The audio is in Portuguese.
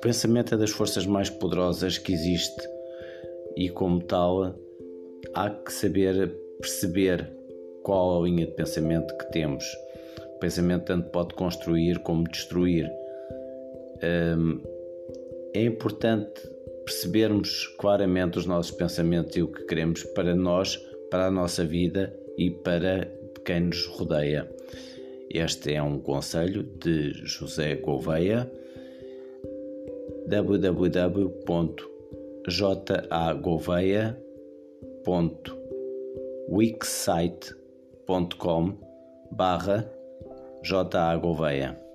O pensamento é das forças mais poderosas que existe e, como tal, há que saber perceber qual a linha de pensamento que temos. O pensamento tanto pode construir como destruir. Hum, é importante percebermos claramente os nossos pensamentos e o que queremos para nós, para a nossa vida e para quem nos rodeia. Este é um conselho de José Gouveia www.jagouveia.wixsite.com barra Gouveia